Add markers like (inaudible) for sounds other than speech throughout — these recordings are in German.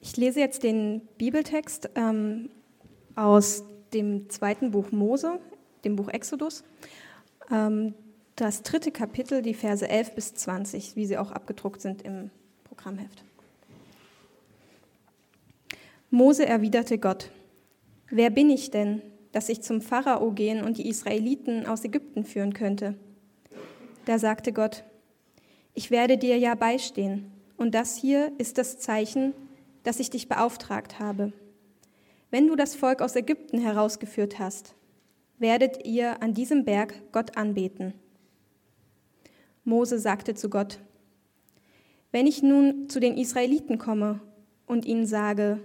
Ich lese jetzt den Bibeltext ähm, aus dem zweiten Buch Mose, dem Buch Exodus, ähm, das dritte Kapitel, die Verse 11 bis 20, wie sie auch abgedruckt sind im Programmheft. Mose erwiderte Gott, wer bin ich denn, dass ich zum Pharao gehen und die Israeliten aus Ägypten führen könnte? Da sagte Gott, ich werde dir ja beistehen, und das hier ist das Zeichen, dass ich dich beauftragt habe. Wenn du das Volk aus Ägypten herausgeführt hast, werdet ihr an diesem Berg Gott anbeten. Mose sagte zu Gott, wenn ich nun zu den Israeliten komme und ihnen sage,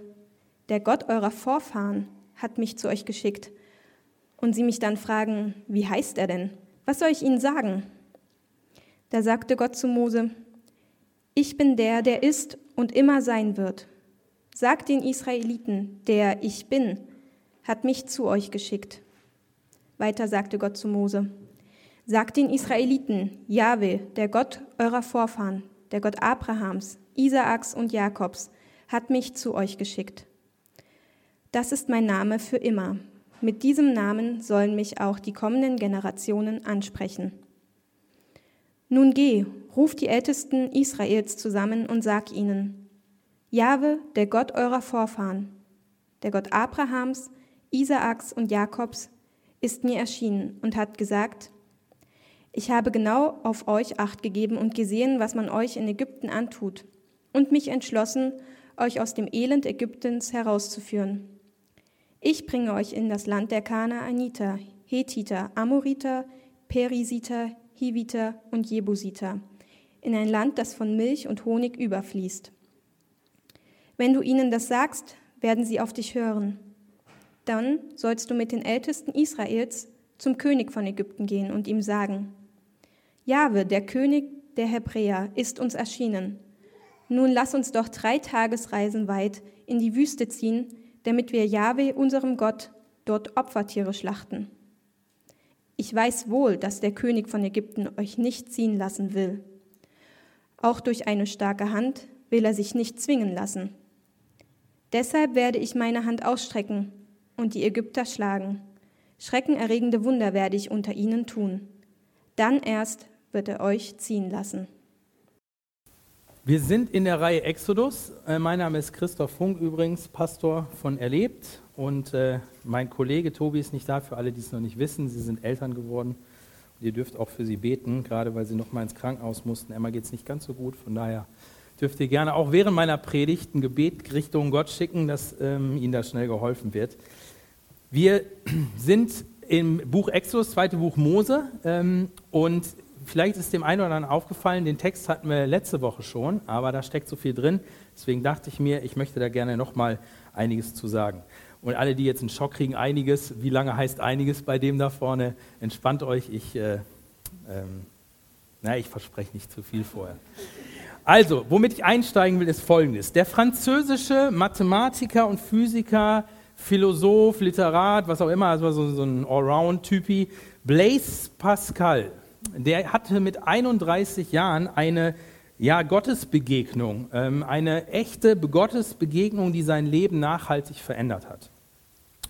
der Gott eurer Vorfahren hat mich zu euch geschickt, und sie mich dann fragen, wie heißt er denn? Was soll ich ihnen sagen? Da sagte Gott zu Mose, ich bin der, der ist und immer sein wird. Sagt den Israeliten, der ich bin, hat mich zu euch geschickt. Weiter sagte Gott zu Mose, sagt den Israeliten, Jahwe, der Gott eurer Vorfahren, der Gott Abrahams, Isaaks und Jakobs, hat mich zu euch geschickt. Das ist mein Name für immer. Mit diesem Namen sollen mich auch die kommenden Generationen ansprechen. Nun geh, ruf die Ältesten Israels zusammen und sag ihnen, Jahwe, der Gott eurer Vorfahren, der Gott Abrahams, Isaaks und Jakobs, ist mir erschienen und hat gesagt, ich habe genau auf euch acht gegeben und gesehen, was man euch in Ägypten antut, und mich entschlossen, euch aus dem Elend Ägyptens herauszuführen. Ich bringe euch in das Land der Kanaaniter, Hethiter, Amoriter, Perisiter, Hiviter und Jebusiter, in ein Land, das von Milch und Honig überfließt. Wenn du ihnen das sagst, werden sie auf dich hören. Dann sollst du mit den Ältesten Israels zum König von Ägypten gehen und ihm sagen, Jahwe, der König der Hebräer, ist uns erschienen. Nun lass uns doch drei Tagesreisen weit in die Wüste ziehen, damit wir Jahwe, unserem Gott, dort Opfertiere schlachten. Ich weiß wohl, dass der König von Ägypten euch nicht ziehen lassen will. Auch durch eine starke Hand will er sich nicht zwingen lassen. Deshalb werde ich meine Hand ausstrecken und die Ägypter schlagen. Schreckenerregende Wunder werde ich unter ihnen tun. Dann erst wird er euch ziehen lassen. Wir sind in der Reihe Exodus. Äh, mein Name ist Christoph Funk, übrigens Pastor von Erlebt. Und äh, mein Kollege Tobi ist nicht da, für alle, die es noch nicht wissen. Sie sind Eltern geworden. Und ihr dürft auch für sie beten, gerade weil sie noch mal ins Krankenhaus mussten. Emma geht es nicht ganz so gut. Von daher dürft ihr gerne auch während meiner Predigt ein Gebet Richtung Gott schicken, dass ähm, ihnen da schnell geholfen wird. Wir (clears throat) sind im Buch Exodus, zweite Buch Mose. Ähm, und vielleicht ist dem einen oder anderen aufgefallen, den Text hatten wir letzte Woche schon, aber da steckt so viel drin. Deswegen dachte ich mir, ich möchte da gerne noch mal einiges zu sagen. Und alle, die jetzt einen Schock kriegen, einiges, wie lange heißt einiges bei dem da vorne? Entspannt euch, ich, äh, ähm, na, ich verspreche nicht zu viel vorher. Also, womit ich einsteigen will, ist folgendes. Der französische Mathematiker und Physiker, Philosoph, Literat, was auch immer, also so, so ein Allround-Typi, Blaise Pascal, der hatte mit 31 Jahren eine ja, Gottesbegegnung, ähm, eine echte Gottesbegegnung, die sein Leben nachhaltig verändert hat.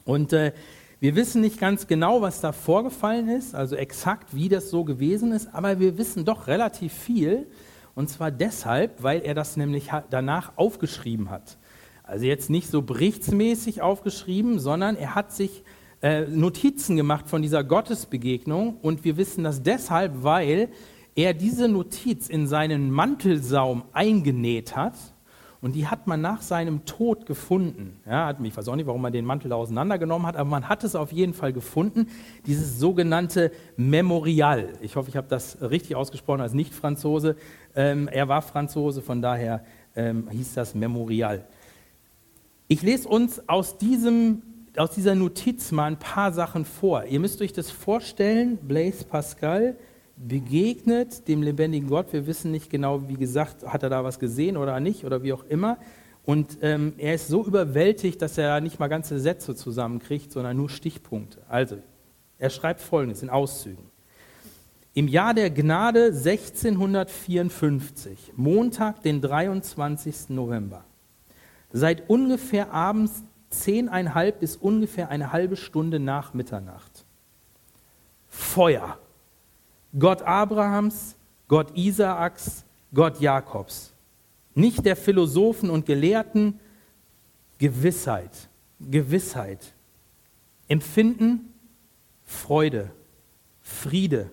Und äh, wir wissen nicht ganz genau, was da vorgefallen ist, also exakt, wie das so gewesen ist, aber wir wissen doch relativ viel. Und zwar deshalb, weil er das nämlich danach aufgeschrieben hat. Also jetzt nicht so berichtsmäßig aufgeschrieben, sondern er hat sich äh, Notizen gemacht von dieser Gottesbegegnung und wir wissen das deshalb, weil er diese Notiz in seinen Mantelsaum eingenäht hat und die hat man nach seinem Tod gefunden. Ja, ich weiß auch nicht, warum man den Mantel auseinandergenommen hat, aber man hat es auf jeden Fall gefunden, dieses sogenannte Memorial. Ich hoffe, ich habe das richtig ausgesprochen als Nicht-Franzose. Ähm, er war Franzose, von daher ähm, hieß das Memorial. Ich lese uns aus diesem aus dieser Notiz mal ein paar Sachen vor. Ihr müsst euch das vorstellen, Blaise Pascal begegnet dem lebendigen Gott. Wir wissen nicht genau, wie gesagt, hat er da was gesehen oder nicht oder wie auch immer. Und ähm, er ist so überwältigt, dass er nicht mal ganze Sätze zusammenkriegt, sondern nur Stichpunkte. Also, er schreibt folgendes in Auszügen. Im Jahr der Gnade 1654, Montag, den 23. November, seit ungefähr abends zehneinhalb bis ungefähr eine halbe Stunde nach Mitternacht. Feuer. Gott Abrahams, Gott Isaaks, Gott Jakobs. Nicht der Philosophen und Gelehrten, Gewissheit, Gewissheit. Empfinden, Freude, Friede.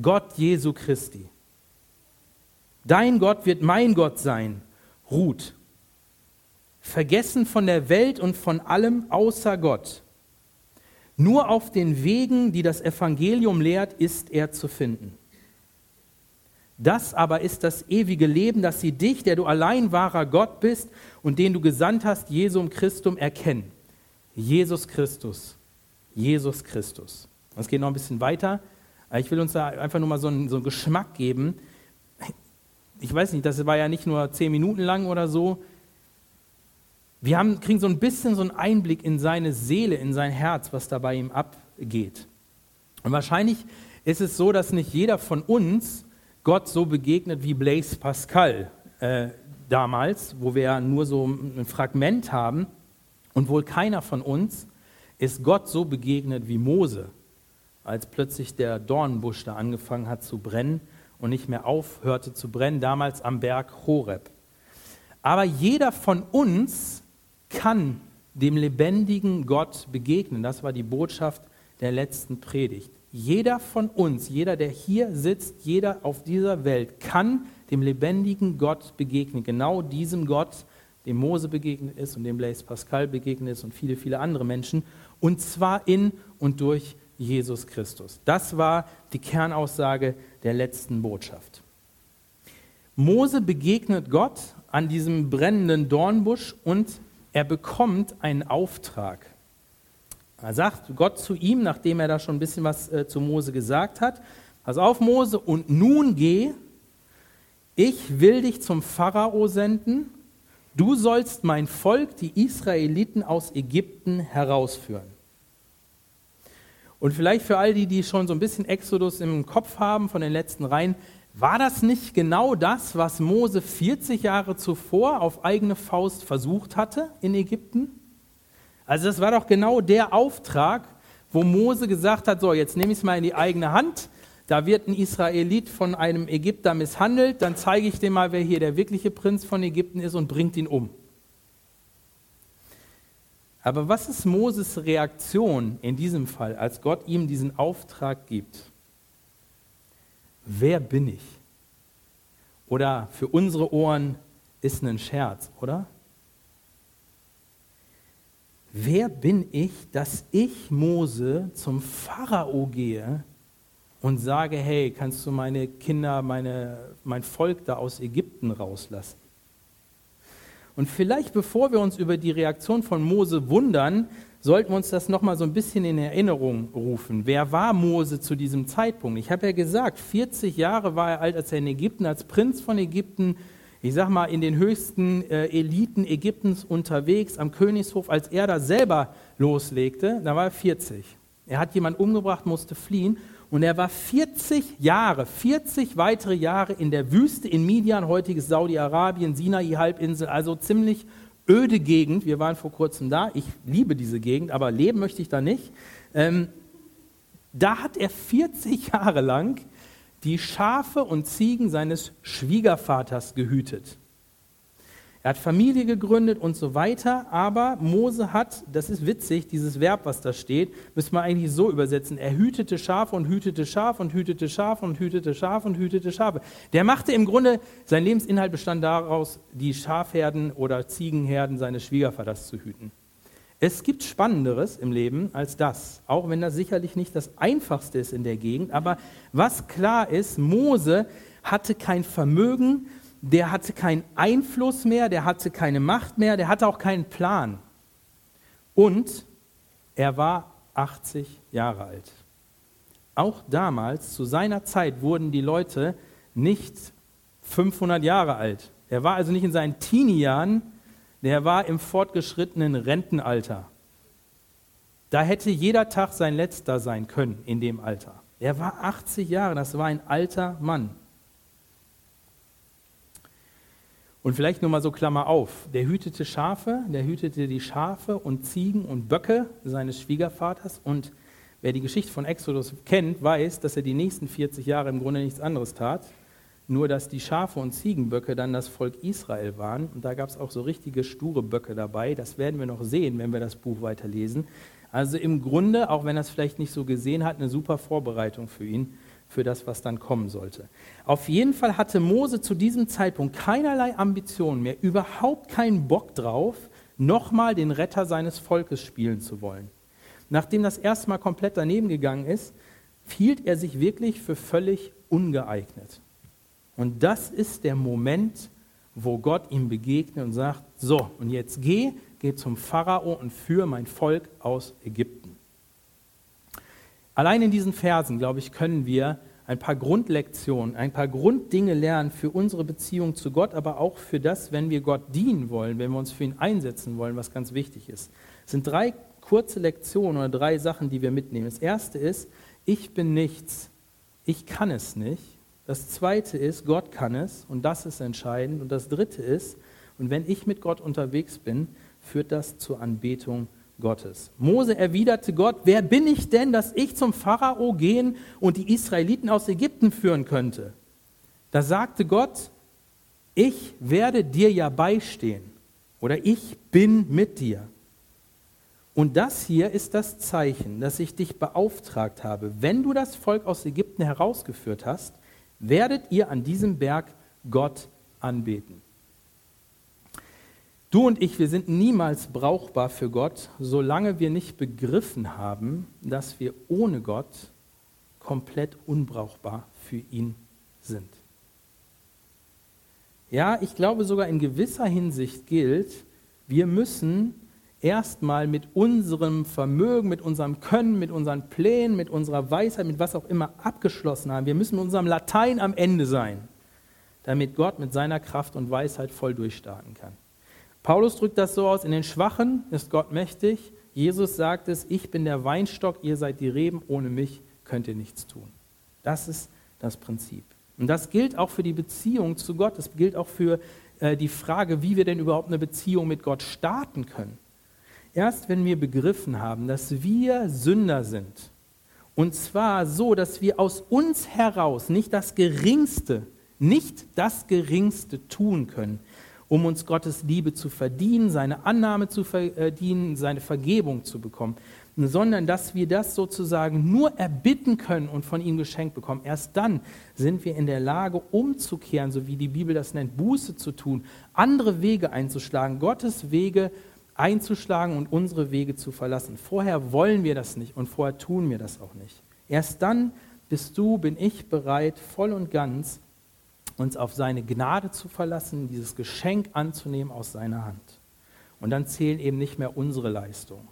Gott Jesu Christi. Dein Gott wird mein Gott sein. Ruht. Vergessen von der Welt und von allem außer Gott. Nur auf den Wegen, die das Evangelium lehrt, ist er zu finden. Das aber ist das ewige Leben, dass sie dich, der du allein wahrer Gott bist und den du gesandt hast, Jesum Christum, erkennen. Jesus Christus. Jesus Christus. Es geht noch ein bisschen weiter. Ich will uns da einfach nur mal so einen, so einen Geschmack geben. Ich weiß nicht, das war ja nicht nur zehn Minuten lang oder so. Wir haben, kriegen so ein bisschen so einen Einblick in seine Seele, in sein Herz, was da bei ihm abgeht. Und wahrscheinlich ist es so, dass nicht jeder von uns Gott so begegnet wie Blaise Pascal äh, damals, wo wir ja nur so ein Fragment haben. Und wohl keiner von uns ist Gott so begegnet wie Mose, als plötzlich der Dornbusch da angefangen hat zu brennen und nicht mehr aufhörte zu brennen, damals am Berg Horeb. Aber jeder von uns kann dem lebendigen Gott begegnen. Das war die Botschaft der letzten Predigt. Jeder von uns, jeder, der hier sitzt, jeder auf dieser Welt kann dem lebendigen Gott begegnen. Genau diesem Gott, dem Mose begegnet ist und dem Blaise Pascal begegnet ist und viele, viele andere Menschen. Und zwar in und durch Jesus Christus. Das war die Kernaussage der letzten Botschaft. Mose begegnet Gott an diesem brennenden Dornbusch und er bekommt einen Auftrag. Er sagt Gott zu ihm, nachdem er da schon ein bisschen was äh, zu Mose gesagt hat, pass auf Mose, und nun geh, ich will dich zum Pharao senden, du sollst mein Volk, die Israeliten aus Ägypten herausführen. Und vielleicht für all die, die schon so ein bisschen Exodus im Kopf haben von den letzten Reihen, war das nicht genau das, was Mose 40 Jahre zuvor auf eigene Faust versucht hatte in Ägypten? Also das war doch genau der Auftrag, wo Mose gesagt hat, so, jetzt nehme ich es mal in die eigene Hand, da wird ein Israelit von einem Ägypter misshandelt, dann zeige ich dem mal, wer hier der wirkliche Prinz von Ägypten ist und bringt ihn um. Aber was ist Moses Reaktion in diesem Fall, als Gott ihm diesen Auftrag gibt? Wer bin ich? Oder für unsere Ohren ist ein Scherz, oder? Wer bin ich, dass ich Mose zum Pharao gehe und sage, hey, kannst du meine Kinder, meine, mein Volk da aus Ägypten rauslassen? Und vielleicht bevor wir uns über die Reaktion von Mose wundern, sollten wir uns das nochmal so ein bisschen in Erinnerung rufen. Wer war Mose zu diesem Zeitpunkt? Ich habe ja gesagt, 40 Jahre war er alt, als er in Ägypten als Prinz von Ägypten, ich sag mal, in den höchsten äh, Eliten Ägyptens unterwegs am Königshof, als er da selber loslegte, da war er 40. Er hat jemanden umgebracht, musste fliehen und er war 40 Jahre, 40 weitere Jahre in der Wüste in Midian, heutiges Saudi-Arabien, Sinai-Halbinsel, also ziemlich öde Gegend. Wir waren vor kurzem da. Ich liebe diese Gegend, aber leben möchte ich da nicht. Ähm, da hat er 40 Jahre lang die Schafe und Ziegen seines Schwiegervaters gehütet. Er hat Familie gegründet und so weiter, aber Mose hat, das ist witzig, dieses Verb, was da steht, müssen wir eigentlich so übersetzen. Er hütete Schafe und hütete Schafe und hütete Schafe und hütete Schafe und hütete Schafe. Der machte im Grunde, sein Lebensinhalt bestand daraus, die Schafherden oder Ziegenherden seines Schwiegervaters zu hüten. Es gibt Spannenderes im Leben als das, auch wenn das sicherlich nicht das Einfachste ist in der Gegend. Aber was klar ist, Mose hatte kein Vermögen, der hatte keinen Einfluss mehr, der hatte keine Macht mehr, der hatte auch keinen Plan. Und er war 80 Jahre alt. Auch damals, zu seiner Zeit, wurden die Leute nicht 500 Jahre alt. Er war also nicht in seinen Teenie-Jahren, der war im fortgeschrittenen Rentenalter. Da hätte jeder Tag sein letzter sein können in dem Alter. Er war 80 Jahre, das war ein alter Mann. Und vielleicht nur mal so Klammer auf. Der hütete Schafe, der hütete die Schafe und Ziegen und Böcke seines Schwiegervaters. Und wer die Geschichte von Exodus kennt, weiß, dass er die nächsten 40 Jahre im Grunde nichts anderes tat. Nur, dass die Schafe und Ziegenböcke dann das Volk Israel waren. Und da gab es auch so richtige sture Böcke dabei. Das werden wir noch sehen, wenn wir das Buch weiterlesen. Also im Grunde, auch wenn er es vielleicht nicht so gesehen hat, eine super Vorbereitung für ihn für das, was dann kommen sollte. Auf jeden Fall hatte Mose zu diesem Zeitpunkt keinerlei Ambitionen mehr, überhaupt keinen Bock drauf, nochmal den Retter seines Volkes spielen zu wollen. Nachdem das erste Mal komplett daneben gegangen ist, hielt er sich wirklich für völlig ungeeignet. Und das ist der Moment, wo Gott ihm begegnet und sagt, so, und jetzt geh, geh zum Pharao und führe mein Volk aus Ägypten. Allein in diesen Versen, glaube ich, können wir ein paar Grundlektionen, ein paar Grunddinge lernen für unsere Beziehung zu Gott, aber auch für das, wenn wir Gott dienen wollen, wenn wir uns für ihn einsetzen wollen, was ganz wichtig ist. Es sind drei kurze Lektionen oder drei Sachen, die wir mitnehmen. Das erste ist, ich bin nichts, ich kann es nicht. Das zweite ist, Gott kann es und das ist entscheidend. Und das dritte ist, und wenn ich mit Gott unterwegs bin, führt das zur Anbetung Gottes. Mose erwiderte Gott, wer bin ich denn, dass ich zum Pharao gehen und die Israeliten aus Ägypten führen könnte? Da sagte Gott, ich werde dir ja beistehen oder ich bin mit dir. Und das hier ist das Zeichen, dass ich dich beauftragt habe. Wenn du das Volk aus Ägypten herausgeführt hast, werdet ihr an diesem Berg Gott anbeten. Du und ich, wir sind niemals brauchbar für Gott, solange wir nicht begriffen haben, dass wir ohne Gott komplett unbrauchbar für ihn sind. Ja, ich glaube sogar in gewisser Hinsicht gilt, wir müssen erstmal mit unserem Vermögen, mit unserem Können, mit unseren Plänen, mit unserer Weisheit, mit was auch immer abgeschlossen haben. Wir müssen mit unserem Latein am Ende sein, damit Gott mit seiner Kraft und Weisheit voll durchstarten kann. Paulus drückt das so aus, in den Schwachen ist Gott mächtig. Jesus sagt es, ich bin der Weinstock, ihr seid die Reben, ohne mich könnt ihr nichts tun. Das ist das Prinzip. Und das gilt auch für die Beziehung zu Gott. Das gilt auch für äh, die Frage, wie wir denn überhaupt eine Beziehung mit Gott starten können. Erst wenn wir begriffen haben, dass wir Sünder sind, und zwar so, dass wir aus uns heraus nicht das Geringste, nicht das Geringste tun können, um uns Gottes Liebe zu verdienen, seine Annahme zu verdienen, seine Vergebung zu bekommen, sondern dass wir das sozusagen nur erbitten können und von ihm geschenkt bekommen. Erst dann sind wir in der Lage, umzukehren, so wie die Bibel das nennt, Buße zu tun, andere Wege einzuschlagen, Gottes Wege einzuschlagen und unsere Wege zu verlassen. Vorher wollen wir das nicht und vorher tun wir das auch nicht. Erst dann bist du, bin ich bereit, voll und ganz uns auf seine Gnade zu verlassen, dieses Geschenk anzunehmen aus seiner Hand. Und dann zählen eben nicht mehr unsere Leistungen.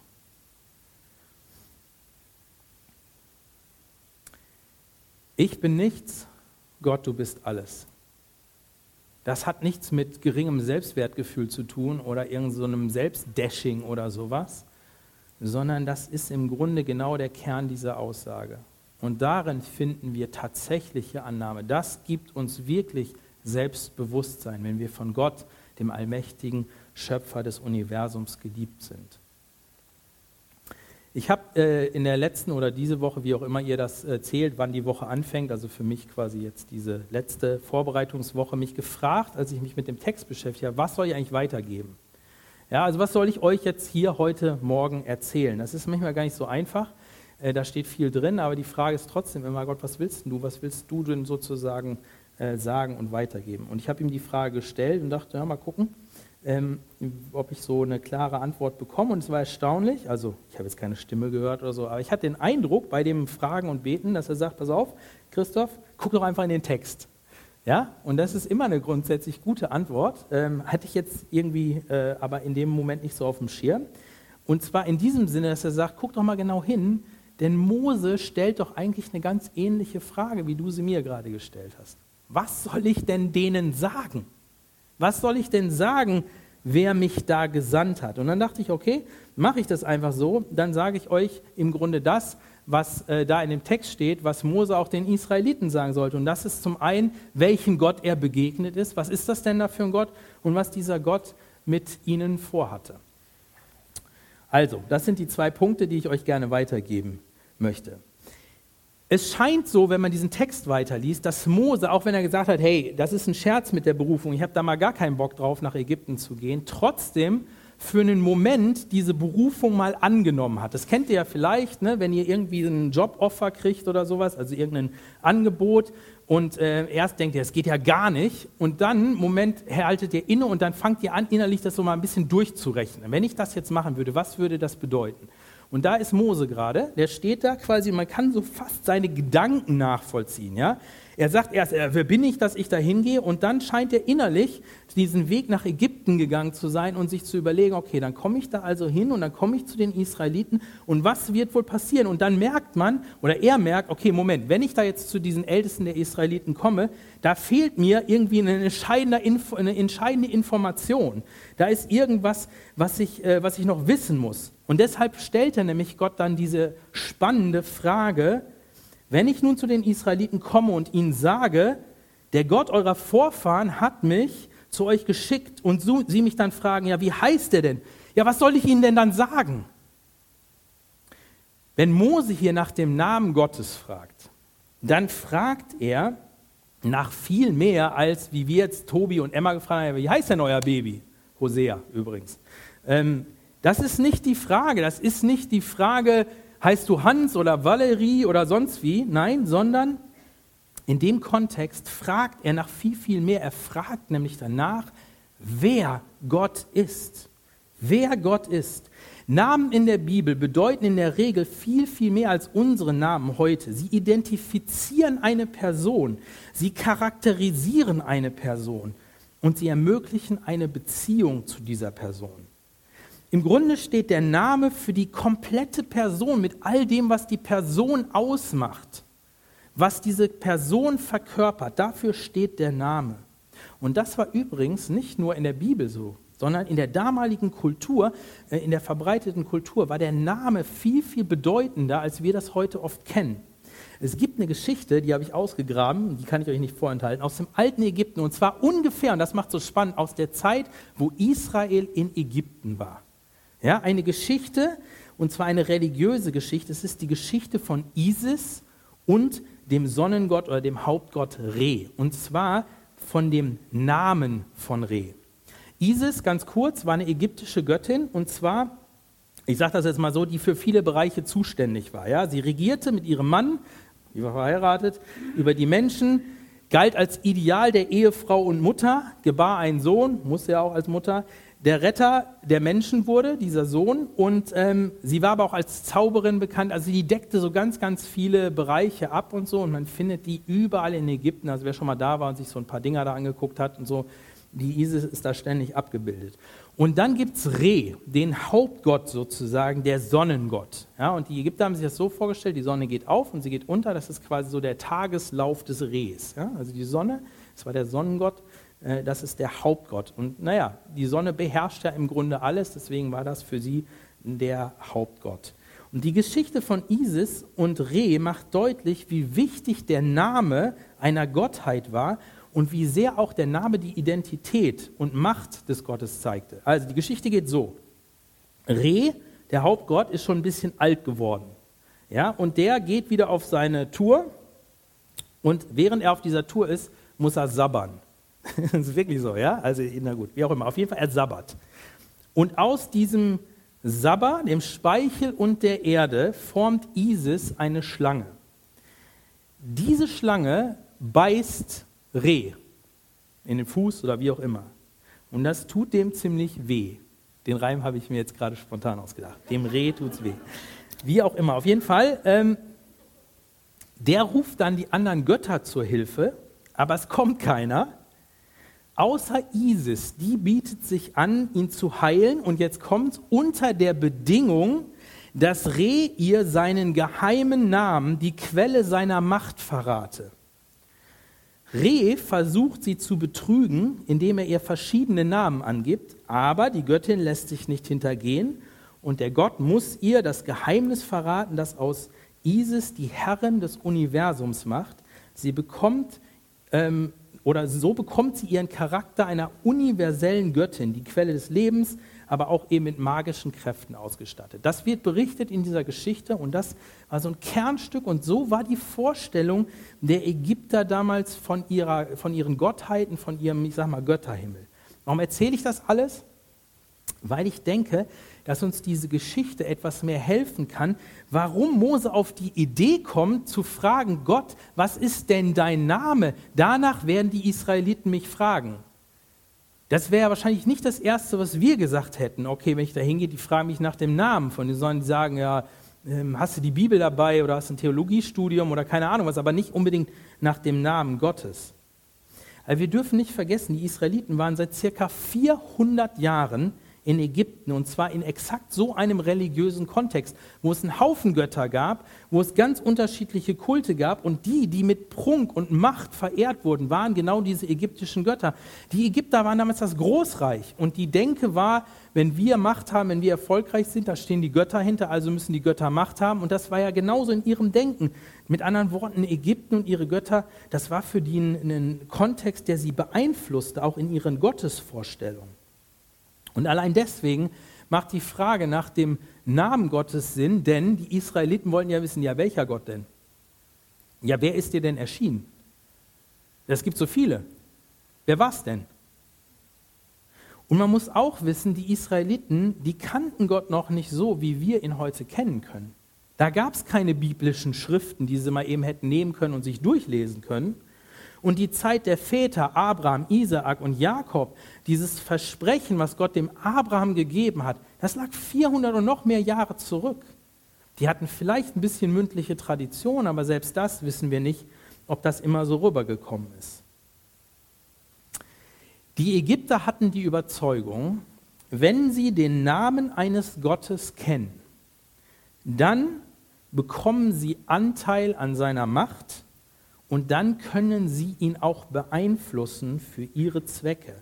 Ich bin nichts, Gott, du bist alles. Das hat nichts mit geringem Selbstwertgefühl zu tun oder irgendeinem so Selbstdashing oder sowas, sondern das ist im Grunde genau der Kern dieser Aussage. Und darin finden wir tatsächliche Annahme. Das gibt uns wirklich Selbstbewusstsein, wenn wir von Gott, dem allmächtigen Schöpfer des Universums, geliebt sind. Ich habe äh, in der letzten oder diese Woche, wie auch immer ihr das äh, zählt, wann die Woche anfängt, also für mich quasi jetzt diese letzte Vorbereitungswoche, mich gefragt, als ich mich mit dem Text beschäftigt habe, was soll ich eigentlich weitergeben? Ja, also was soll ich euch jetzt hier heute Morgen erzählen? Das ist manchmal gar nicht so einfach. Äh, da steht viel drin, aber die Frage ist trotzdem immer, Gott, was willst du? Was willst du denn sozusagen äh, sagen und weitergeben? Und ich habe ihm die Frage gestellt und dachte, ja, mal gucken, ähm, ob ich so eine klare Antwort bekomme. Und es war erstaunlich, also ich habe jetzt keine Stimme gehört oder so, aber ich hatte den Eindruck bei dem Fragen und Beten, dass er sagt, pass auf, Christoph, guck doch einfach in den Text. Ja, und das ist immer eine grundsätzlich gute Antwort. Ähm, hatte ich jetzt irgendwie äh, aber in dem Moment nicht so auf dem Schirm. Und zwar in diesem Sinne, dass er sagt, guck doch mal genau hin, denn Mose stellt doch eigentlich eine ganz ähnliche Frage, wie du sie mir gerade gestellt hast. Was soll ich denn denen sagen? Was soll ich denn sagen, wer mich da gesandt hat? Und dann dachte ich, okay, mache ich das einfach so, dann sage ich euch im Grunde das, was äh, da in dem Text steht, was Mose auch den Israeliten sagen sollte. Und das ist zum einen, welchen Gott er begegnet ist. Was ist das denn da für ein Gott? Und was dieser Gott mit ihnen vorhatte. Also, das sind die zwei Punkte, die ich euch gerne weitergeben möchte. Es scheint so, wenn man diesen Text weiterliest, dass Mose, auch wenn er gesagt hat, hey, das ist ein Scherz mit der Berufung, ich habe da mal gar keinen Bock drauf, nach Ägypten zu gehen, trotzdem für einen Moment diese Berufung mal angenommen hat. Das kennt ihr ja vielleicht, ne, wenn ihr irgendwie einen Joboffer kriegt oder sowas, also irgendein Angebot und äh, erst denkt ihr, es geht ja gar nicht und dann, Moment, haltet ihr inne und dann fangt ihr an, innerlich das so mal ein bisschen durchzurechnen. Wenn ich das jetzt machen würde, was würde das bedeuten? Und da ist Mose gerade, der steht da quasi, man kann so fast seine Gedanken nachvollziehen, ja. Er sagt erst, äh, wer bin ich, dass ich da hingehe? Und dann scheint er innerlich diesen Weg nach Ägypten gegangen zu sein und sich zu überlegen, okay, dann komme ich da also hin und dann komme ich zu den Israeliten und was wird wohl passieren? Und dann merkt man, oder er merkt, okay, Moment, wenn ich da jetzt zu diesen Ältesten der Israeliten komme, da fehlt mir irgendwie eine entscheidende, Info, eine entscheidende Information. Da ist irgendwas, was ich, äh, was ich noch wissen muss. Und deshalb stellt er nämlich Gott dann diese spannende Frage, wenn ich nun zu den Israeliten komme und ihnen sage, der Gott eurer Vorfahren hat mich zu euch geschickt und sie mich dann fragen, ja, wie heißt er denn? Ja, was soll ich ihnen denn dann sagen? Wenn Mose hier nach dem Namen Gottes fragt, dann fragt er nach viel mehr, als wie wir jetzt Tobi und Emma gefragt haben, wie heißt denn euer Baby? Hosea übrigens. Ähm, das ist nicht die Frage, das ist nicht die Frage, heißt du Hans oder Valerie oder sonst wie, nein, sondern in dem Kontext fragt er nach viel, viel mehr. Er fragt nämlich danach, wer Gott ist. Wer Gott ist. Namen in der Bibel bedeuten in der Regel viel, viel mehr als unsere Namen heute. Sie identifizieren eine Person, sie charakterisieren eine Person und sie ermöglichen eine Beziehung zu dieser Person. Im Grunde steht der Name für die komplette Person mit all dem, was die Person ausmacht, was diese Person verkörpert. Dafür steht der Name. Und das war übrigens nicht nur in der Bibel so, sondern in der damaligen Kultur, äh, in der verbreiteten Kultur, war der Name viel, viel bedeutender, als wir das heute oft kennen. Es gibt eine Geschichte, die habe ich ausgegraben, die kann ich euch nicht vorenthalten, aus dem alten Ägypten, und zwar ungefähr, und das macht so spannend, aus der Zeit, wo Israel in Ägypten war. Ja, eine Geschichte, und zwar eine religiöse Geschichte. Es ist die Geschichte von Isis und dem Sonnengott oder dem Hauptgott Re. Und zwar von dem Namen von Re. Isis, ganz kurz, war eine ägyptische Göttin und zwar, ich sage das jetzt mal so, die für viele Bereiche zuständig war. Ja? Sie regierte mit ihrem Mann, die war verheiratet, über die Menschen, galt als Ideal der Ehefrau und Mutter, gebar einen Sohn, musste ja auch als Mutter, der Retter der Menschen wurde, dieser Sohn, und ähm, sie war aber auch als Zauberin bekannt. Also die deckte so ganz, ganz viele Bereiche ab und so, und man findet die überall in Ägypten. Also wer schon mal da war und sich so ein paar Dinger da angeguckt hat und so, die Isis ist da ständig abgebildet. Und dann gibt es Re, den Hauptgott sozusagen, der Sonnengott. Ja, und die Ägypter haben sich das so vorgestellt, die Sonne geht auf und sie geht unter, das ist quasi so der Tageslauf des Rehs. Ja, also die Sonne, das war der Sonnengott, äh, das ist der Hauptgott. Und naja, die Sonne beherrscht ja im Grunde alles, deswegen war das für sie der Hauptgott. Und die Geschichte von Isis und Re macht deutlich, wie wichtig der Name einer Gottheit war und wie sehr auch der Name die Identität und Macht des Gottes zeigte. Also die Geschichte geht so. Re, der Hauptgott, ist schon ein bisschen alt geworden. Ja, und der geht wieder auf seine Tour und während er auf dieser Tour ist, muss er sabbern. (laughs) das ist wirklich so, ja? Also, na gut, wie auch immer. Auf jeden Fall, er sabbert. Und aus diesem Sabber, dem Speichel und der Erde, formt Isis eine Schlange. Diese Schlange beißt Reh in den Fuß oder wie auch immer. Und das tut dem ziemlich weh. Den Reim habe ich mir jetzt gerade spontan ausgedacht. Dem Reh tut es weh. Wie auch immer. Auf jeden Fall, ähm, der ruft dann die anderen Götter zur Hilfe, aber es kommt keiner. Außer Isis, die bietet sich an, ihn zu heilen. Und jetzt kommt unter der Bedingung, dass Re ihr seinen geheimen Namen, die Quelle seiner Macht verrate. Re versucht sie zu betrügen, indem er ihr verschiedene Namen angibt, aber die Göttin lässt sich nicht hintergehen und der Gott muss ihr das Geheimnis verraten, das aus Isis die Herrin des Universums macht. Sie bekommt, ähm, oder so bekommt sie ihren Charakter einer universellen Göttin, die Quelle des Lebens, aber auch eben mit magischen Kräften ausgestattet. Das wird berichtet in dieser Geschichte und das war so ein Kernstück und so war die Vorstellung der Ägypter damals von, ihrer, von ihren Gottheiten, von ihrem, ich sag mal, Götterhimmel. Warum erzähle ich das alles? Weil ich denke, dass uns diese Geschichte etwas mehr helfen kann, warum Mose auf die Idee kommt zu fragen, Gott, was ist denn dein Name? Danach werden die Israeliten mich fragen. Das wäre wahrscheinlich nicht das Erste, was wir gesagt hätten. Okay, wenn ich da hingehe, die fragen mich nach dem Namen von denen, sondern die sagen, ja, ähm, hast du die Bibel dabei oder hast du ein Theologiestudium oder keine Ahnung was, aber nicht unbedingt nach dem Namen Gottes. Aber wir dürfen nicht vergessen, die Israeliten waren seit circa 400 Jahren in Ägypten und zwar in exakt so einem religiösen Kontext, wo es einen Haufen Götter gab, wo es ganz unterschiedliche Kulte gab und die, die mit Prunk und Macht verehrt wurden, waren genau diese ägyptischen Götter. Die Ägypter waren damals das Großreich und die Denke war, wenn wir Macht haben, wenn wir erfolgreich sind, da stehen die Götter hinter, also müssen die Götter Macht haben und das war ja genauso in ihrem Denken. Mit anderen Worten, Ägypten und ihre Götter, das war für die ein Kontext, der sie beeinflusste, auch in ihren Gottesvorstellungen. Und allein deswegen macht die Frage nach dem Namen Gottes Sinn, denn die Israeliten wollten ja wissen, ja, welcher Gott denn? Ja, wer ist dir denn erschienen? Es gibt so viele. Wer war es denn? Und man muss auch wissen, die Israeliten, die kannten Gott noch nicht so, wie wir ihn heute kennen können. Da gab es keine biblischen Schriften, die sie mal eben hätten nehmen können und sich durchlesen können, und die Zeit der Väter, Abraham, Isaak und Jakob, dieses Versprechen, was Gott dem Abraham gegeben hat, das lag 400 und noch mehr Jahre zurück. Die hatten vielleicht ein bisschen mündliche Tradition, aber selbst das wissen wir nicht, ob das immer so rübergekommen ist. Die Ägypter hatten die Überzeugung, wenn sie den Namen eines Gottes kennen, dann bekommen sie Anteil an seiner Macht und dann können sie ihn auch beeinflussen für ihre Zwecke.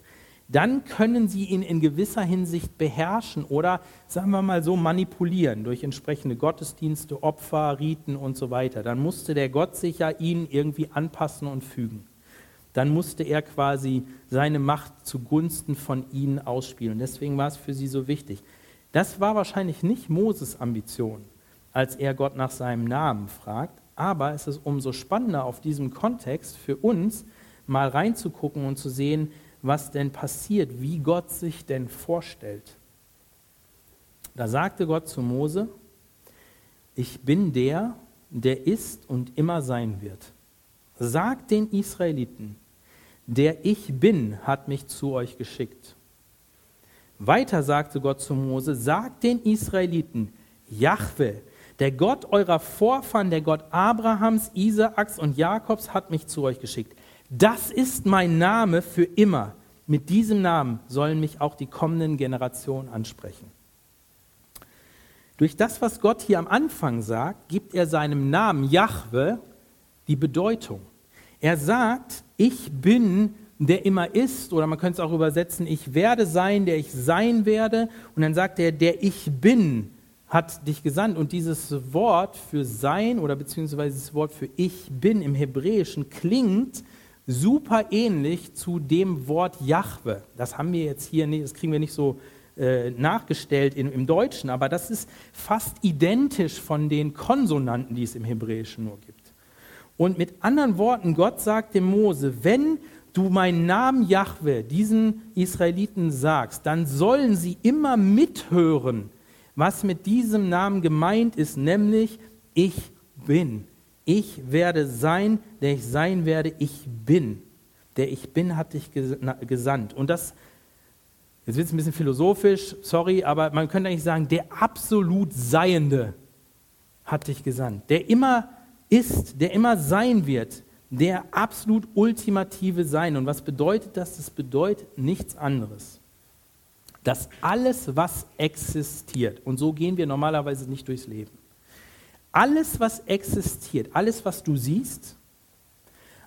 Dann können sie ihn in gewisser Hinsicht beherrschen oder, sagen wir mal so, manipulieren durch entsprechende Gottesdienste, Opfer, Riten und so weiter. Dann musste der Gott sich ja ihnen irgendwie anpassen und fügen. Dann musste er quasi seine Macht zugunsten von ihnen ausspielen. Deswegen war es für sie so wichtig. Das war wahrscheinlich nicht Moses Ambition, als er Gott nach seinem Namen fragt, aber es ist umso spannender auf diesem Kontext für uns mal reinzugucken und zu sehen, was denn passiert, wie Gott sich denn vorstellt. Da sagte Gott zu Mose, ich bin der, der ist und immer sein wird. Sagt den Israeliten, der ich bin, hat mich zu euch geschickt. Weiter sagte Gott zu Mose, sagt den Israeliten, Jahwe, der Gott eurer Vorfahren, der Gott Abrahams, Isaaks und Jakobs hat mich zu euch geschickt. Das ist mein Name für immer. Mit diesem Namen sollen mich auch die kommenden Generationen ansprechen. Durch das, was Gott hier am Anfang sagt, gibt er seinem Namen Jahwe die Bedeutung. Er sagt, ich bin, der immer ist, oder man könnte es auch übersetzen, ich werde sein, der ich sein werde. Und dann sagt er, der ich bin, hat dich gesandt. Und dieses Wort für sein oder beziehungsweise das Wort für ich bin im Hebräischen klingt super ähnlich zu dem Wort Jahwe. Das haben wir jetzt hier nicht, das kriegen wir nicht so äh, nachgestellt in, im Deutschen, aber das ist fast identisch von den Konsonanten, die es im Hebräischen nur gibt. Und mit anderen Worten, Gott sagt dem Mose, wenn du meinen Namen Jahwe diesen Israeliten sagst, dann sollen sie immer mithören, was mit diesem Namen gemeint ist, nämlich ich bin. Ich werde sein, der ich sein werde, ich bin. Der ich bin hat dich gesandt. Und das, jetzt wird es ein bisschen philosophisch, sorry, aber man könnte eigentlich sagen, der absolut Seiende hat dich gesandt. Der immer ist, der immer sein wird, der absolut ultimative Sein. Und was bedeutet das? Das bedeutet nichts anderes dass alles, was existiert, und so gehen wir normalerweise nicht durchs Leben, alles, was existiert, alles, was du siehst,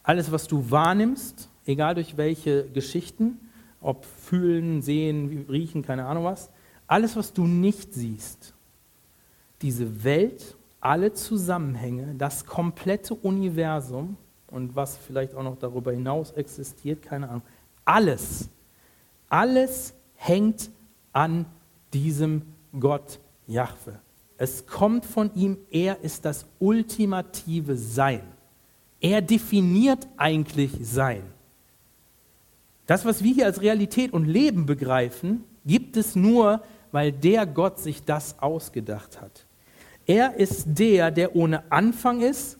alles, was du wahrnimmst, egal durch welche Geschichten, ob fühlen, sehen, riechen, keine Ahnung was, alles, was du nicht siehst, diese Welt, alle Zusammenhänge, das komplette Universum und was vielleicht auch noch darüber hinaus existiert, keine Ahnung. Alles, alles hängt an diesem Gott Jahwe. Es kommt von ihm, er ist das ultimative Sein. Er definiert eigentlich Sein. Das, was wir hier als Realität und Leben begreifen, gibt es nur, weil der Gott sich das ausgedacht hat. Er ist der, der ohne Anfang ist.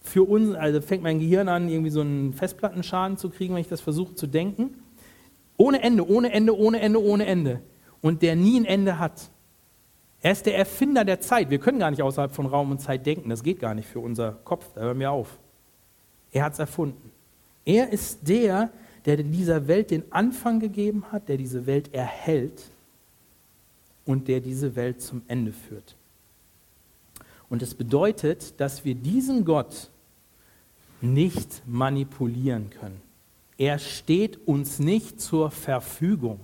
Für uns, also fängt mein Gehirn an, irgendwie so einen Festplattenschaden zu kriegen, wenn ich das versuche zu denken. Ohne Ende, ohne Ende, ohne Ende, ohne Ende. Und der nie ein Ende hat. Er ist der Erfinder der Zeit. Wir können gar nicht außerhalb von Raum und Zeit denken. Das geht gar nicht für unser Kopf. Da hören wir auf. Er hat es erfunden. Er ist der, der dieser Welt den Anfang gegeben hat, der diese Welt erhält und der diese Welt zum Ende führt. Und es bedeutet, dass wir diesen Gott nicht manipulieren können. Er steht uns nicht zur Verfügung,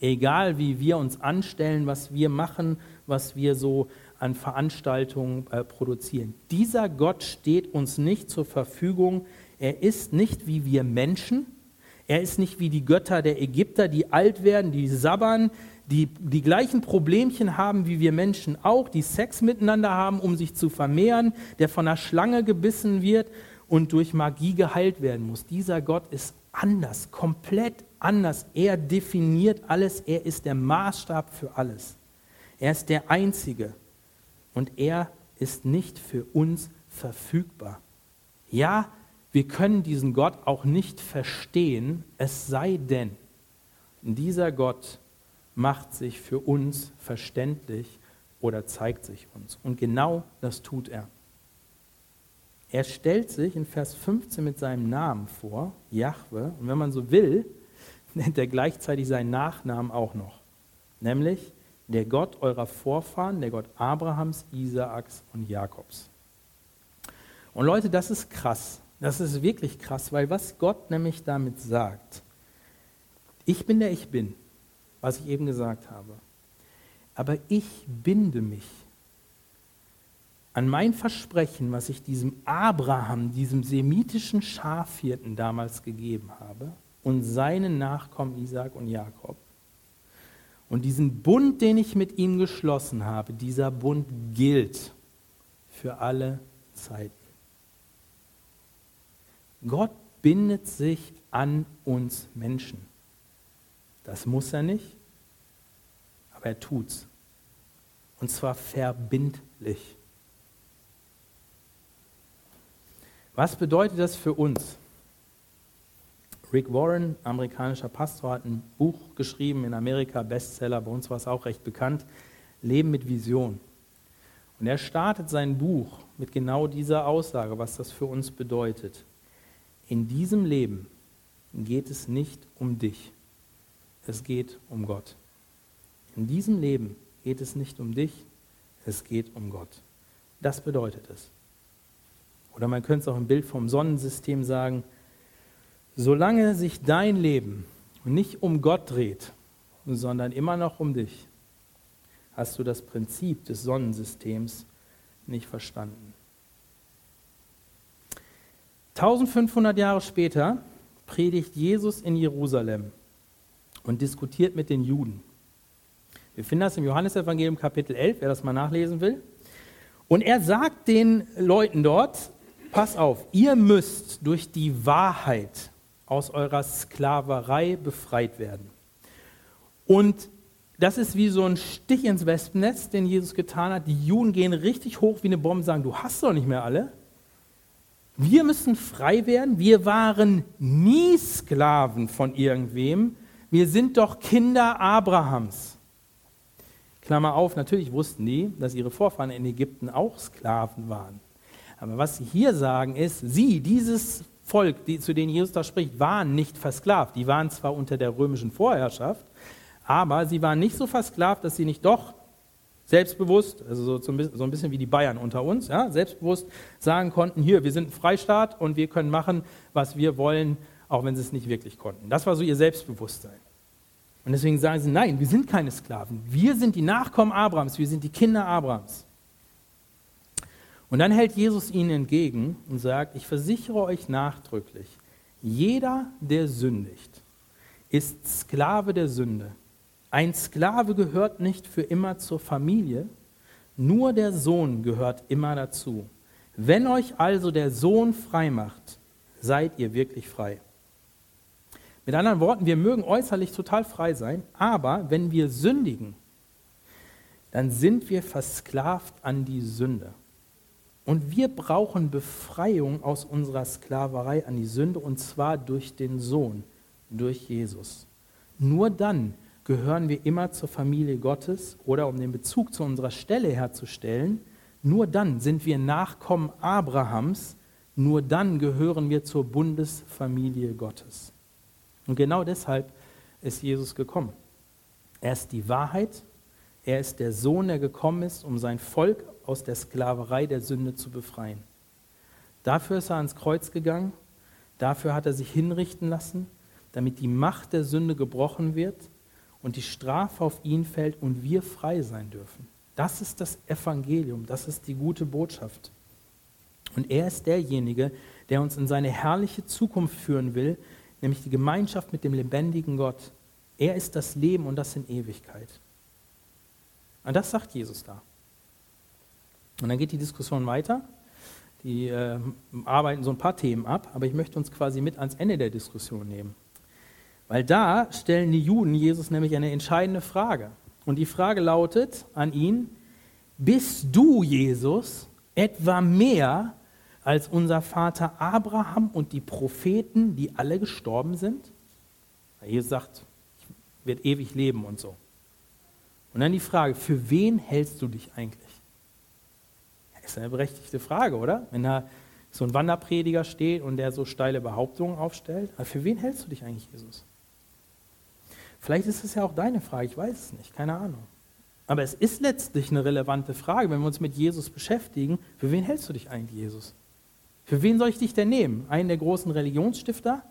egal wie wir uns anstellen, was wir machen, was wir so an Veranstaltungen äh, produzieren. Dieser Gott steht uns nicht zur Verfügung. Er ist nicht wie wir Menschen. Er ist nicht wie die Götter der Ägypter, die alt werden, die sabbern, die die gleichen Problemchen haben wie wir Menschen auch, die Sex miteinander haben, um sich zu vermehren, der von einer Schlange gebissen wird und durch Magie geheilt werden muss. Dieser Gott ist anders, komplett anders. Er definiert alles, er ist der Maßstab für alles. Er ist der Einzige und er ist nicht für uns verfügbar. Ja, wir können diesen Gott auch nicht verstehen, es sei denn, dieser Gott macht sich für uns verständlich oder zeigt sich uns. Und genau das tut er. Er stellt sich in Vers 15 mit seinem Namen vor, Jahwe, und wenn man so will, (laughs) nennt er gleichzeitig seinen Nachnamen auch noch, nämlich der Gott eurer Vorfahren, der Gott Abrahams, Isaaks und Jakobs. Und Leute, das ist krass. Das ist wirklich krass, weil was Gott nämlich damit sagt, ich bin der ich bin was ich eben gesagt habe. Aber ich binde mich an mein Versprechen, was ich diesem Abraham, diesem semitischen Schafhirten damals gegeben habe und seinen Nachkommen Isaac und Jakob. Und diesen Bund, den ich mit ihm geschlossen habe, dieser Bund gilt für alle Zeiten. Gott bindet sich an uns Menschen. Das muss er nicht, aber er tut's. Und zwar verbindlich. Was bedeutet das für uns? Rick Warren, amerikanischer Pastor, hat ein Buch geschrieben in Amerika, Bestseller, bei uns war es auch recht bekannt, Leben mit Vision. Und er startet sein Buch mit genau dieser Aussage, was das für uns bedeutet. In diesem Leben geht es nicht um dich es geht um Gott. In diesem Leben geht es nicht um dich, es geht um Gott. Das bedeutet es. Oder man könnte es auch im Bild vom Sonnensystem sagen, solange sich dein Leben nicht um Gott dreht, sondern immer noch um dich, hast du das Prinzip des Sonnensystems nicht verstanden. 1500 Jahre später predigt Jesus in Jerusalem und diskutiert mit den Juden. Wir finden das im Johannesevangelium Kapitel 11, wer das mal nachlesen will. Und er sagt den Leuten dort, pass auf, ihr müsst durch die Wahrheit aus eurer Sklaverei befreit werden. Und das ist wie so ein Stich ins Wespennetz, den Jesus getan hat. Die Juden gehen richtig hoch wie eine Bombe und sagen, du hast doch nicht mehr alle. Wir müssen frei werden. Wir waren nie Sklaven von irgendwem wir sind doch Kinder Abrahams. Klammer auf, natürlich wussten die, dass ihre Vorfahren in Ägypten auch Sklaven waren. Aber was sie hier sagen ist, sie, dieses Volk, die, zu denen Jesus da spricht, waren nicht versklavt. Die waren zwar unter der römischen Vorherrschaft, aber sie waren nicht so versklavt, dass sie nicht doch selbstbewusst, also so, ein bisschen wie die Bayern unter uns, ja, selbstbewusst sagen konnten, hier, wir sind ein Freistaat und wir können machen, was wir wollen, auch wenn sie es nicht wirklich konnten. Das war so ihr Selbstbewusstsein. Und deswegen sagen sie, nein, wir sind keine Sklaven. Wir sind die Nachkommen Abrahams, wir sind die Kinder Abrahams. Und dann hält Jesus ihnen entgegen und sagt, ich versichere euch nachdrücklich, jeder, der sündigt, ist Sklave der Sünde. Ein Sklave gehört nicht für immer zur Familie, nur der Sohn gehört immer dazu. Wenn euch also der Sohn frei macht, seid ihr wirklich frei. Mit anderen Worten, wir mögen äußerlich total frei sein, aber wenn wir sündigen, dann sind wir versklavt an die Sünde. Und wir brauchen Befreiung aus unserer Sklaverei an die Sünde, und zwar durch den Sohn, durch Jesus. Nur dann gehören wir immer zur Familie Gottes oder um den Bezug zu unserer Stelle herzustellen, nur dann sind wir Nachkommen Abrahams, nur dann gehören wir zur Bundesfamilie Gottes. Und genau deshalb ist Jesus gekommen. Er ist die Wahrheit, er ist der Sohn, der gekommen ist, um sein Volk aus der Sklaverei der Sünde zu befreien. Dafür ist er ans Kreuz gegangen, dafür hat er sich hinrichten lassen, damit die Macht der Sünde gebrochen wird und die Strafe auf ihn fällt und wir frei sein dürfen. Das ist das Evangelium, das ist die gute Botschaft. Und er ist derjenige, der uns in seine herrliche Zukunft führen will, nämlich die Gemeinschaft mit dem lebendigen Gott. Er ist das Leben und das in Ewigkeit. Und das sagt Jesus da. Und dann geht die Diskussion weiter. Die äh, arbeiten so ein paar Themen ab, aber ich möchte uns quasi mit ans Ende der Diskussion nehmen. Weil da stellen die Juden Jesus nämlich eine entscheidende Frage. Und die Frage lautet an ihn, bist du, Jesus, etwa mehr als unser Vater Abraham und die Propheten, die alle gestorben sind? Jesus sagt, ich werde ewig leben und so. Und dann die Frage, für wen hältst du dich eigentlich? Ist eine berechtigte Frage, oder? Wenn da so ein Wanderprediger steht und der so steile Behauptungen aufstellt, aber für wen hältst du dich eigentlich, Jesus? Vielleicht ist es ja auch deine Frage, ich weiß es nicht, keine Ahnung. Aber es ist letztlich eine relevante Frage, wenn wir uns mit Jesus beschäftigen. Für wen hältst du dich eigentlich, Jesus? Für wen soll ich dich denn nehmen? Einen der großen Religionsstifter?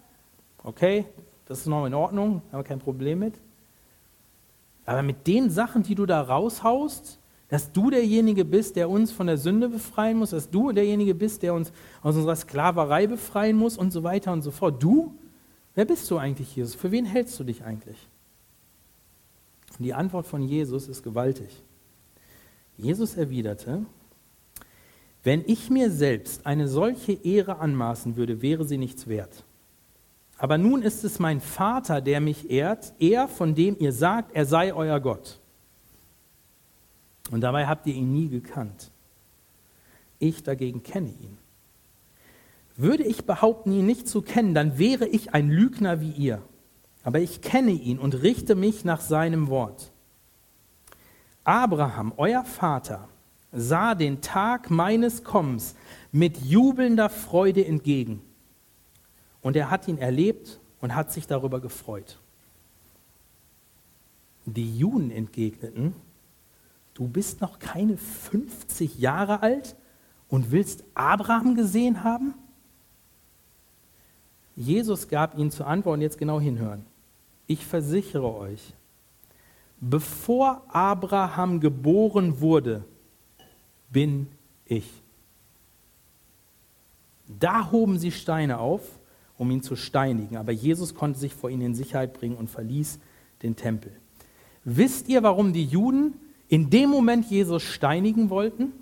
Okay, das ist noch in Ordnung, haben wir kein Problem mit. Aber mit den Sachen, die du da raushaust, dass du derjenige bist, der uns von der Sünde befreien muss, dass du derjenige bist, der uns aus unserer Sklaverei befreien muss und so weiter und so fort. Du? Wer bist du eigentlich, Jesus? Für wen hältst du dich eigentlich? Und die Antwort von Jesus ist gewaltig. Jesus erwiderte, wenn ich mir selbst eine solche Ehre anmaßen würde, wäre sie nichts wert. Aber nun ist es mein Vater, der mich ehrt, er, von dem ihr sagt, er sei euer Gott. Und dabei habt ihr ihn nie gekannt. Ich dagegen kenne ihn. Würde ich behaupten, ihn nicht zu kennen, dann wäre ich ein Lügner wie ihr. Aber ich kenne ihn und richte mich nach seinem Wort. Abraham, euer Vater, sah den Tag meines Kommens mit jubelnder Freude entgegen. Und er hat ihn erlebt und hat sich darüber gefreut. Die Juden entgegneten, du bist noch keine 50 Jahre alt und willst Abraham gesehen haben? Jesus gab ihnen zur Antwort, und jetzt genau hinhören. Ich versichere euch, bevor Abraham geboren wurde, bin ich. Da hoben sie Steine auf um ihn zu steinigen. Aber Jesus konnte sich vor ihnen in Sicherheit bringen und verließ den Tempel. Wisst ihr, warum die Juden in dem Moment Jesus steinigen wollten?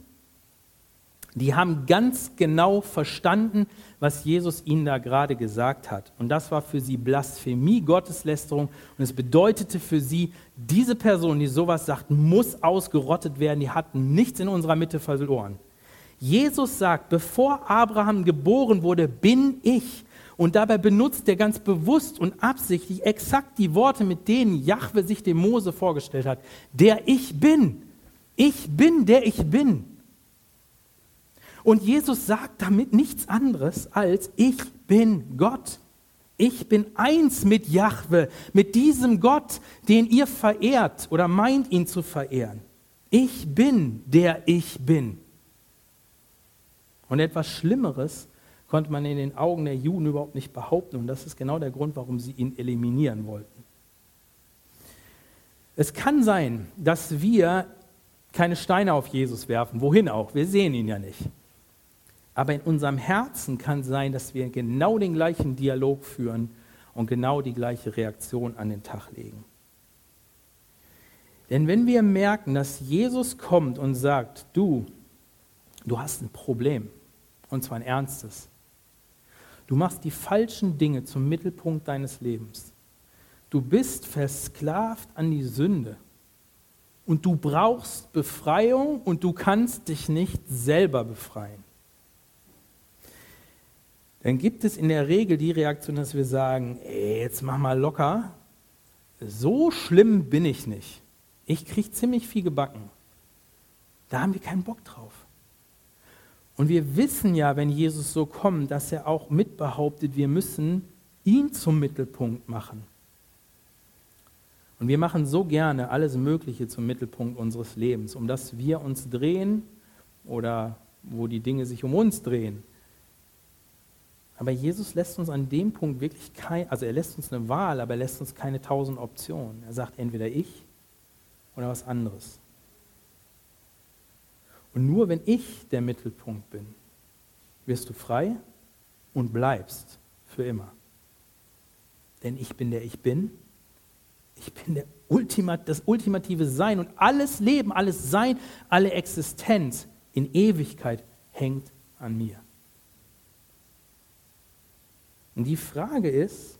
Die haben ganz genau verstanden, was Jesus ihnen da gerade gesagt hat. Und das war für sie Blasphemie, Gotteslästerung. Und es bedeutete für sie, diese Person, die sowas sagt, muss ausgerottet werden. Die hatten nichts in unserer Mitte verloren. Jesus sagt, bevor Abraham geboren wurde, bin ich. Und dabei benutzt er ganz bewusst und absichtlich exakt die Worte, mit denen Jahwe sich dem Mose vorgestellt hat. Der ich bin. Ich bin, der ich bin. Und Jesus sagt damit nichts anderes als, ich bin Gott. Ich bin eins mit Jahwe, mit diesem Gott, den ihr verehrt oder meint ihn zu verehren. Ich bin, der ich bin. Und etwas Schlimmeres konnte man in den Augen der Juden überhaupt nicht behaupten. Und das ist genau der Grund, warum sie ihn eliminieren wollten. Es kann sein, dass wir keine Steine auf Jesus werfen, wohin auch, wir sehen ihn ja nicht. Aber in unserem Herzen kann sein, dass wir genau den gleichen Dialog führen und genau die gleiche Reaktion an den Tag legen. Denn wenn wir merken, dass Jesus kommt und sagt, du, du hast ein Problem, und zwar ein ernstes, du machst die falschen Dinge zum Mittelpunkt deines Lebens, du bist versklavt an die Sünde und du brauchst Befreiung und du kannst dich nicht selber befreien, dann gibt es in der Regel die Reaktion, dass wir sagen, ey, jetzt mach mal locker, so schlimm bin ich nicht. Ich kriege ziemlich viel gebacken. Da haben wir keinen Bock drauf. Und wir wissen ja, wenn Jesus so kommt, dass er auch mitbehauptet, wir müssen ihn zum Mittelpunkt machen. Und wir machen so gerne alles Mögliche zum Mittelpunkt unseres Lebens, um das wir uns drehen oder wo die Dinge sich um uns drehen. Aber Jesus lässt uns an dem Punkt wirklich kein, also er lässt uns eine Wahl, aber er lässt uns keine tausend Optionen. Er sagt entweder ich oder was anderes. Und nur wenn ich der Mittelpunkt bin, wirst du frei und bleibst für immer. Denn ich bin der ich bin. Ich bin der Ultimat, das ultimative Sein und alles Leben, alles Sein, alle Existenz in Ewigkeit hängt an mir. Und die Frage ist,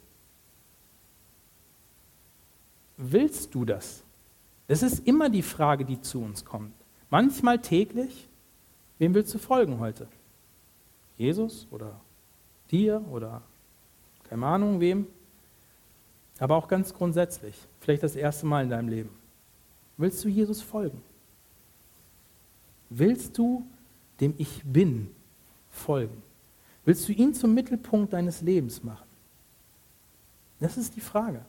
willst du das? Es ist immer die Frage, die zu uns kommt. Manchmal täglich, wem willst du folgen heute? Jesus oder dir oder keine Ahnung wem? Aber auch ganz grundsätzlich, vielleicht das erste Mal in deinem Leben. Willst du Jesus folgen? Willst du dem Ich Bin folgen? Willst du ihn zum Mittelpunkt deines Lebens machen? Das ist die Frage.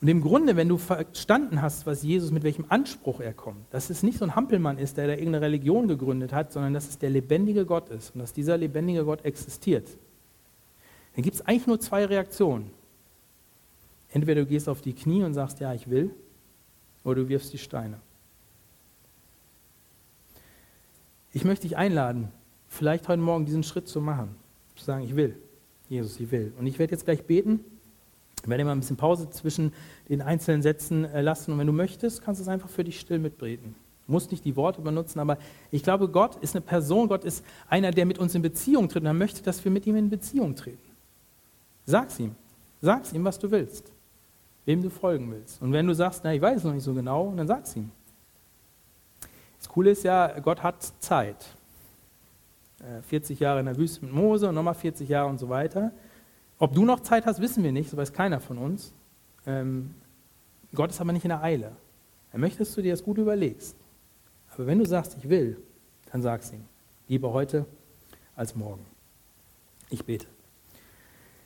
Und im Grunde, wenn du verstanden hast, was Jesus, mit welchem Anspruch er kommt, dass es nicht so ein Hampelmann ist, der da irgendeine Religion gegründet hat, sondern dass es der lebendige Gott ist und dass dieser lebendige Gott existiert, dann gibt es eigentlich nur zwei Reaktionen. Entweder du gehst auf die Knie und sagst, ja, ich will, oder du wirfst die Steine. Ich möchte dich einladen, vielleicht heute Morgen diesen Schritt zu machen, zu sagen, ich will, Jesus, ich will. Und ich werde jetzt gleich beten. Ich werde immer ein bisschen Pause zwischen den einzelnen Sätzen äh, lassen. Und wenn du möchtest, kannst du es einfach für dich still mitbeten. Du musst nicht die Worte benutzen, aber ich glaube, Gott ist eine Person, Gott ist einer, der mit uns in Beziehung tritt und er möchte, dass wir mit ihm in Beziehung treten. Sag's ihm. Sag's ihm, was du willst. Wem du folgen willst. Und wenn du sagst, na, ich weiß es noch nicht so genau, dann sag's ihm. Das Coole ist ja, Gott hat Zeit. 40 äh, Jahre in der Wüste mit Mose und nochmal 40 Jahre und so weiter. Ob du noch Zeit hast, wissen wir nicht, so weiß keiner von uns. Ähm, Gott ist aber nicht in der Eile. Er möchte, dass du dir das gut überlegst. Aber wenn du sagst, ich will, dann sag's ihm. Lieber heute als morgen. Ich bete.